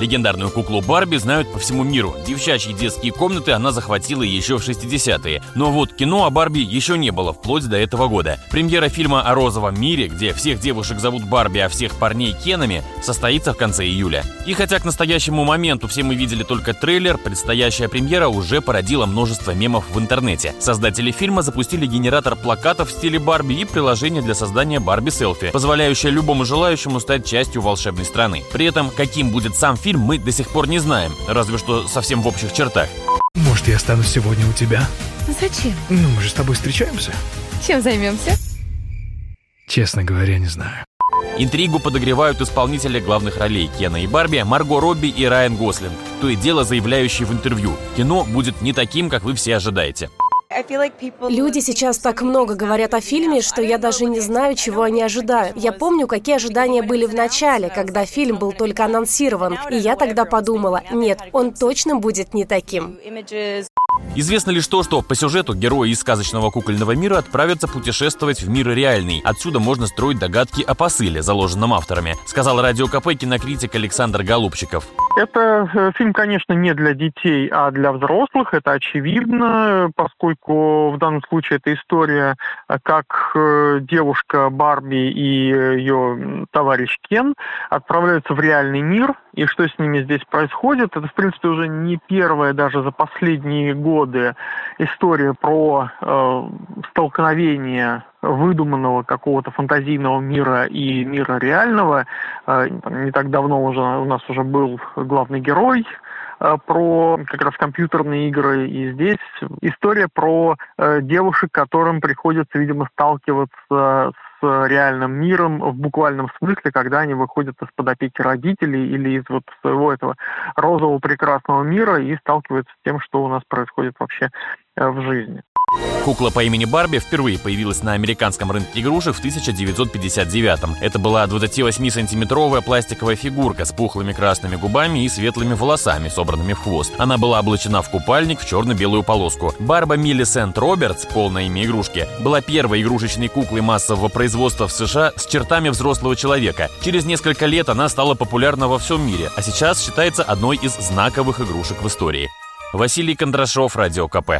Легендарную куклу Барби знают по всему миру. Девчачьи детские комнаты она захватила еще в 60-е. Но вот кино о Барби еще не было вплоть до этого года. Премьера фильма о розовом мире, где всех девушек зовут Барби, а всех парней Кенами, состоится в конце июля. И хотя к настоящему моменту все мы видели только трейлер, предстоящая премьера уже породила множество мемов в интернете. Создатели фильма запустили генератор плакатов в стиле Барби и приложение для создания Барби селфи, позволяющее любому желающему стать частью волшебной страны. При этом, каким будет сам фильм, фильм мы до сих пор не знаем, разве что совсем в общих чертах. Может, я останусь сегодня у тебя? Зачем? Ну, мы же с тобой встречаемся. Чем займемся? Честно говоря, не знаю. Интригу подогревают исполнители главных ролей Кена и Барби, Марго Робби и Райан Гослинг, то и дело заявляющие в интервью. Кино будет не таким, как вы все ожидаете. Люди сейчас так много говорят о фильме, что я даже не знаю, чего они ожидают. Я помню, какие ожидания были в начале, когда фильм был только анонсирован. И я тогда подумала, нет, он точно будет не таким. Известно лишь то, что по сюжету герои из сказочного кукольного мира отправятся путешествовать в мир реальный. Отсюда можно строить догадки о посыле, заложенном авторами, сказал радио КП кинокритик Александр Голубчиков. Это э, фильм, конечно, не для детей, а для взрослых. Это очевидно, поскольку в данном случае это история, э, как э, девушка Барби и ее товарищ Кен отправляются в реальный мир, и что с ними здесь происходит. Это, в принципе, уже не первая даже за последние годы история про э, столкновение выдуманного какого-то фантазийного мира и мира реального. Э, не так давно уже у нас уже был главный герой э, про как раз компьютерные игры. И здесь история про э, девушек, которым приходится, видимо, сталкиваться с реальным миром в буквальном смысле, когда они выходят из-под опеки родителей или из вот своего этого розового прекрасного мира и сталкиваются с тем, что у нас происходит вообще в жизни. Кукла по имени Барби впервые появилась на американском рынке игрушек в 1959-м. Это была 28-сантиметровая пластиковая фигурка с пухлыми красными губами и светлыми волосами, собранными в хвост. Она была облачена в купальник в черно-белую полоску. Барба Миллисент Робертс, полное имя игрушки, была первой игрушечной куклой массового производства в США с чертами взрослого человека. Через несколько лет она стала популярна во всем мире, а сейчас считается одной из знаковых игрушек в истории. Василий Кондрашов, Радио КП.